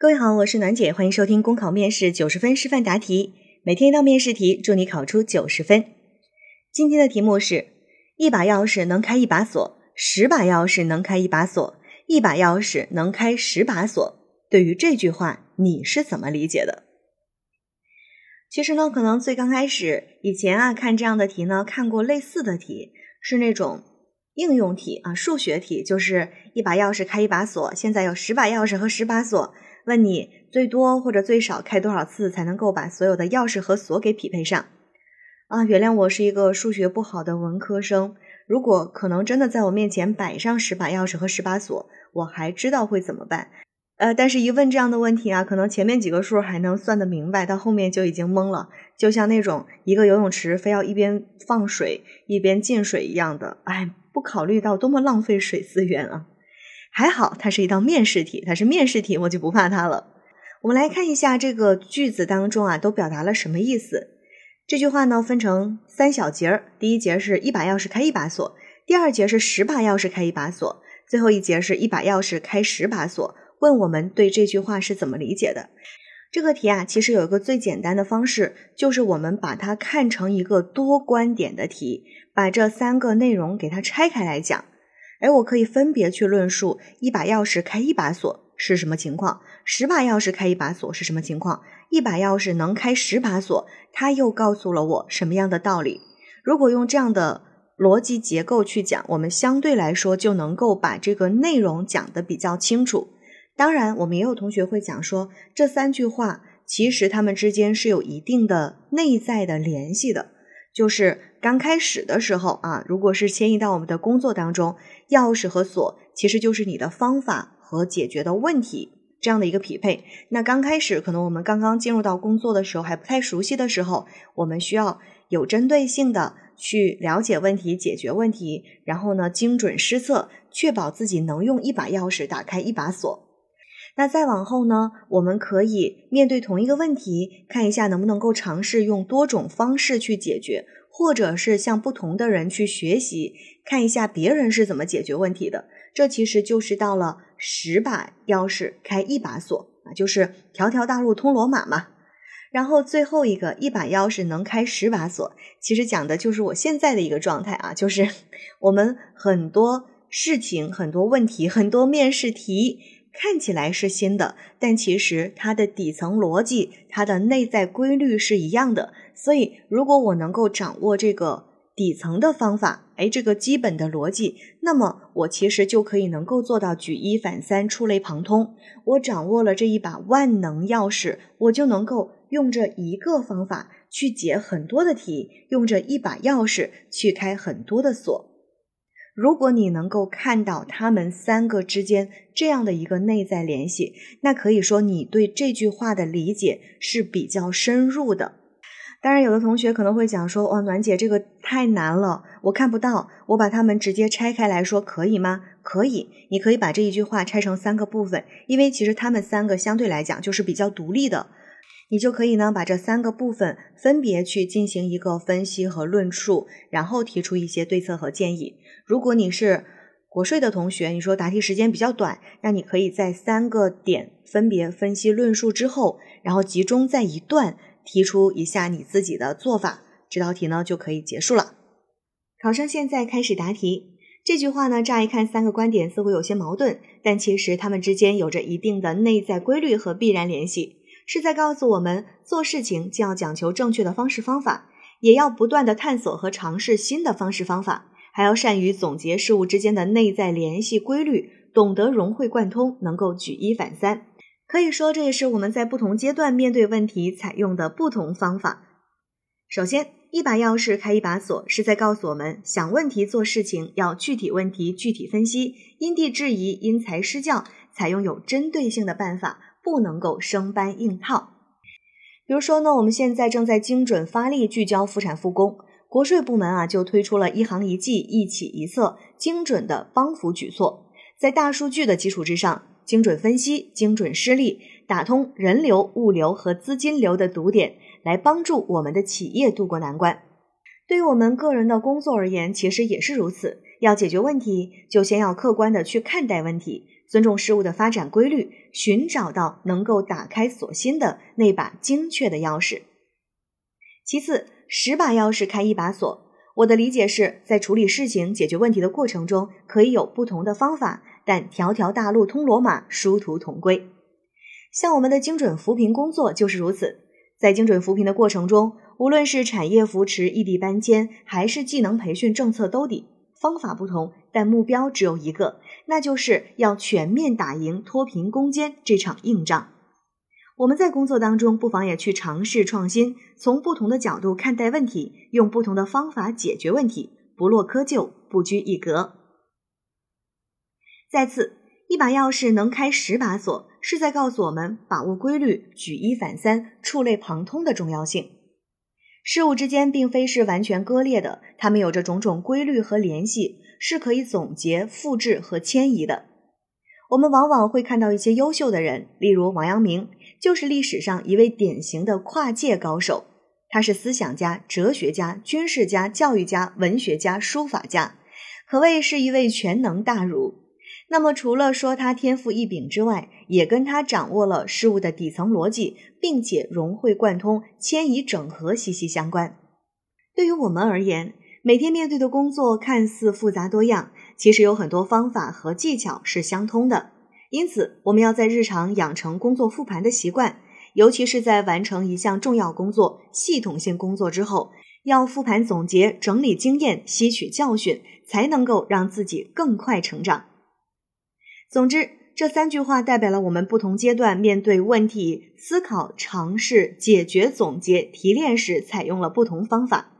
各位好，我是暖姐，欢迎收听公考面试九十分示范答题，每天一道面试题，祝你考出九十分。今天的题目是：一把钥匙能开一把锁，十把钥匙能开一把锁，一把钥匙能开十把锁。对于这句话，你是怎么理解的？其实呢，可能最刚开始以前啊，看这样的题呢，看过类似的题，是那种应用题啊，数学题，就是一把钥匙开一把锁，现在有十把钥匙和十把锁。问你最多或者最少开多少次才能够把所有的钥匙和锁给匹配上？啊，原谅我是一个数学不好的文科生。如果可能真的在我面前摆上十把钥匙和十把锁，我还知道会怎么办。呃，但是一问这样的问题啊，可能前面几个数还能算得明白，到后面就已经懵了。就像那种一个游泳池非要一边放水一边进水一样的，哎，不考虑到多么浪费水资源啊。还好，它是一道面试题，它是面试题，我就不怕它了。我们来看一下这个句子当中啊，都表达了什么意思。这句话呢分成三小节儿，第一节是一把钥匙开一把锁，第二节是十把钥匙开一把锁，最后一节是一把钥匙开十把锁。问我们对这句话是怎么理解的？这个题啊，其实有一个最简单的方式，就是我们把它看成一个多观点的题，把这三个内容给它拆开来讲。哎，我可以分别去论述一把钥匙开一把锁是什么情况，十把钥匙开一把锁是什么情况，一把钥匙能开十把锁，它又告诉了我什么样的道理？如果用这样的逻辑结构去讲，我们相对来说就能够把这个内容讲得比较清楚。当然，我们也有同学会讲说，这三句话其实它们之间是有一定的内在的联系的。就是刚开始的时候啊，如果是迁移到我们的工作当中，钥匙和锁其实就是你的方法和解决的问题这样的一个匹配。那刚开始可能我们刚刚进入到工作的时候还不太熟悉的时候，我们需要有针对性的去了解问题、解决问题，然后呢精准施策，确保自己能用一把钥匙打开一把锁。那再往后呢，我们可以面对同一个问题，看一下能不能够尝试用多种方式去解决，或者是向不同的人去学习，看一下别人是怎么解决问题的。这其实就是到了十把钥匙开一把锁啊，就是条条大路通罗马嘛。然后最后一个一把钥匙能开十把锁，其实讲的就是我现在的一个状态啊，就是我们很多事情、很多问题、很多面试题。看起来是新的，但其实它的底层逻辑、它的内在规律是一样的。所以，如果我能够掌握这个底层的方法，哎，这个基本的逻辑，那么我其实就可以能够做到举一反三、触类旁通。我掌握了这一把万能钥匙，我就能够用这一个方法去解很多的题，用这一把钥匙去开很多的锁。如果你能够看到他们三个之间这样的一个内在联系，那可以说你对这句话的理解是比较深入的。当然，有的同学可能会讲说：“哇，暖姐，这个太难了，我看不到。我把它们直接拆开来说，可以吗？可以，你可以把这一句话拆成三个部分，因为其实他们三个相对来讲就是比较独立的。”你就可以呢，把这三个部分分别去进行一个分析和论述，然后提出一些对策和建议。如果你是国税的同学，你说答题时间比较短，那你可以在三个点分别分析论述之后，然后集中在一段提出一下你自己的做法，这道题呢就可以结束了。考生现在开始答题。这句话呢，乍一看三个观点似乎有些矛盾，但其实它们之间有着一定的内在规律和必然联系。是在告诉我们，做事情既要讲求正确的方式方法，也要不断的探索和尝试新的方式方法，还要善于总结事物之间的内在联系规律，懂得融会贯通，能够举一反三。可以说，这也是我们在不同阶段面对问题采用的不同方法。首先，一把钥匙开一把锁，是在告诉我们，想问题做事情要具体问题具体分析，因地制宜，因材施教，采用有针对性的办法。不能够生搬硬套。比如说呢，我们现在正在精准发力聚焦复产复工，国税部门啊就推出了一行一计一起一策，精准的帮扶举措，在大数据的基础之上，精准分析、精准施力，打通人流、物流和资金流的堵点，来帮助我们的企业渡过难关。对于我们个人的工作而言，其实也是如此。要解决问题，就先要客观的去看待问题。尊重事物的发展规律，寻找到能够打开锁心的那把精确的钥匙。其次，十把钥匙开一把锁。我的理解是在处理事情、解决问题的过程中，可以有不同的方法，但条条大路通罗马，殊途同归。像我们的精准扶贫工作就是如此。在精准扶贫的过程中，无论是产业扶持、异地搬迁，还是技能培训政策兜底，方法不同，但目标只有一个，那就是要全面打赢脱贫攻坚这场硬仗。我们在工作当中，不妨也去尝试创新，从不同的角度看待问题，用不同的方法解决问题，不落窠臼，不拘一格。再次，一把钥匙能开十把锁，是在告诉我们把握规律、举一反三、触类旁通的重要性。事物之间并非是完全割裂的，它们有着种种规律和联系，是可以总结、复制和迁移的。我们往往会看到一些优秀的人，例如王阳明，就是历史上一位典型的跨界高手。他是思想家、哲学家、军事家、教育家、文学家、书法家，可谓是一位全能大儒。那么，除了说他天赋异禀之外，也跟他掌握了事物的底层逻辑，并且融会贯通、迁移整合息息相关。对于我们而言，每天面对的工作看似复杂多样。其实有很多方法和技巧是相通的，因此我们要在日常养成工作复盘的习惯，尤其是在完成一项重要工作、系统性工作之后，要复盘总结、整理经验、吸取教训，才能够让自己更快成长。总之，这三句话代表了我们不同阶段面对问题、思考、尝试、解决、总结、提炼时采用了不同方法。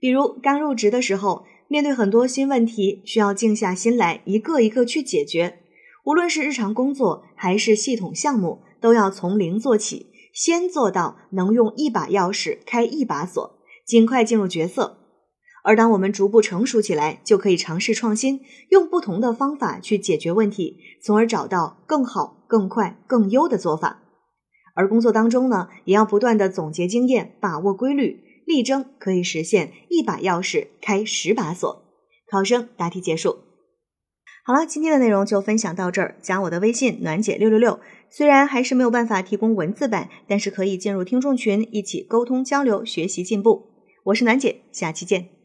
比如刚入职的时候。面对很多新问题，需要静下心来，一个一个去解决。无论是日常工作还是系统项目，都要从零做起，先做到能用一把钥匙开一把锁，尽快进入角色。而当我们逐步成熟起来，就可以尝试创新，用不同的方法去解决问题，从而找到更好、更快、更优的做法。而工作当中呢，也要不断的总结经验，把握规律。力争可以实现一把钥匙开十把锁。考生答题结束。好了，今天的内容就分享到这儿。加我的微信暖姐六六六，虽然还是没有办法提供文字版，但是可以进入听众群一起沟通交流、学习进步。我是暖姐，下期见。